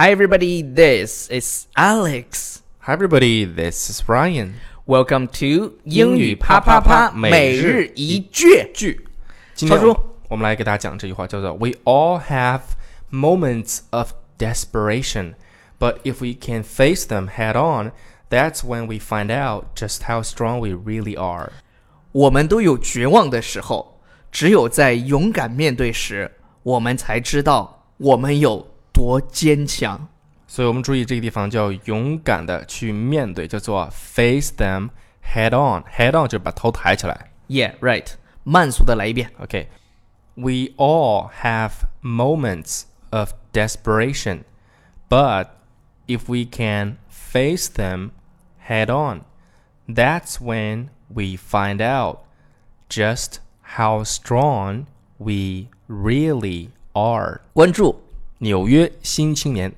Hi, everybody. This is Alex. Hi everybody, this is Ryan. Welcome to 英语啪啪啪每日一句。句，今天超叔我我们来给大家讲这句话，叫做 "We all have moments of desperation, but if we can face them head on, that's when we find out just how strong we really are." 我们都有绝望的时候，只有在勇敢面对时，我们才知道我们有 多坚强。所以我们注意这个地方叫勇敢的去面对，叫做 face them head on。head on 就是把头抬起来。 Yeah, right. 慢速的来一遍。 Okay. We all have moments of desperation, but if we can face them head on, that's when we find out just how strong we really are. 关注 纽约新青年。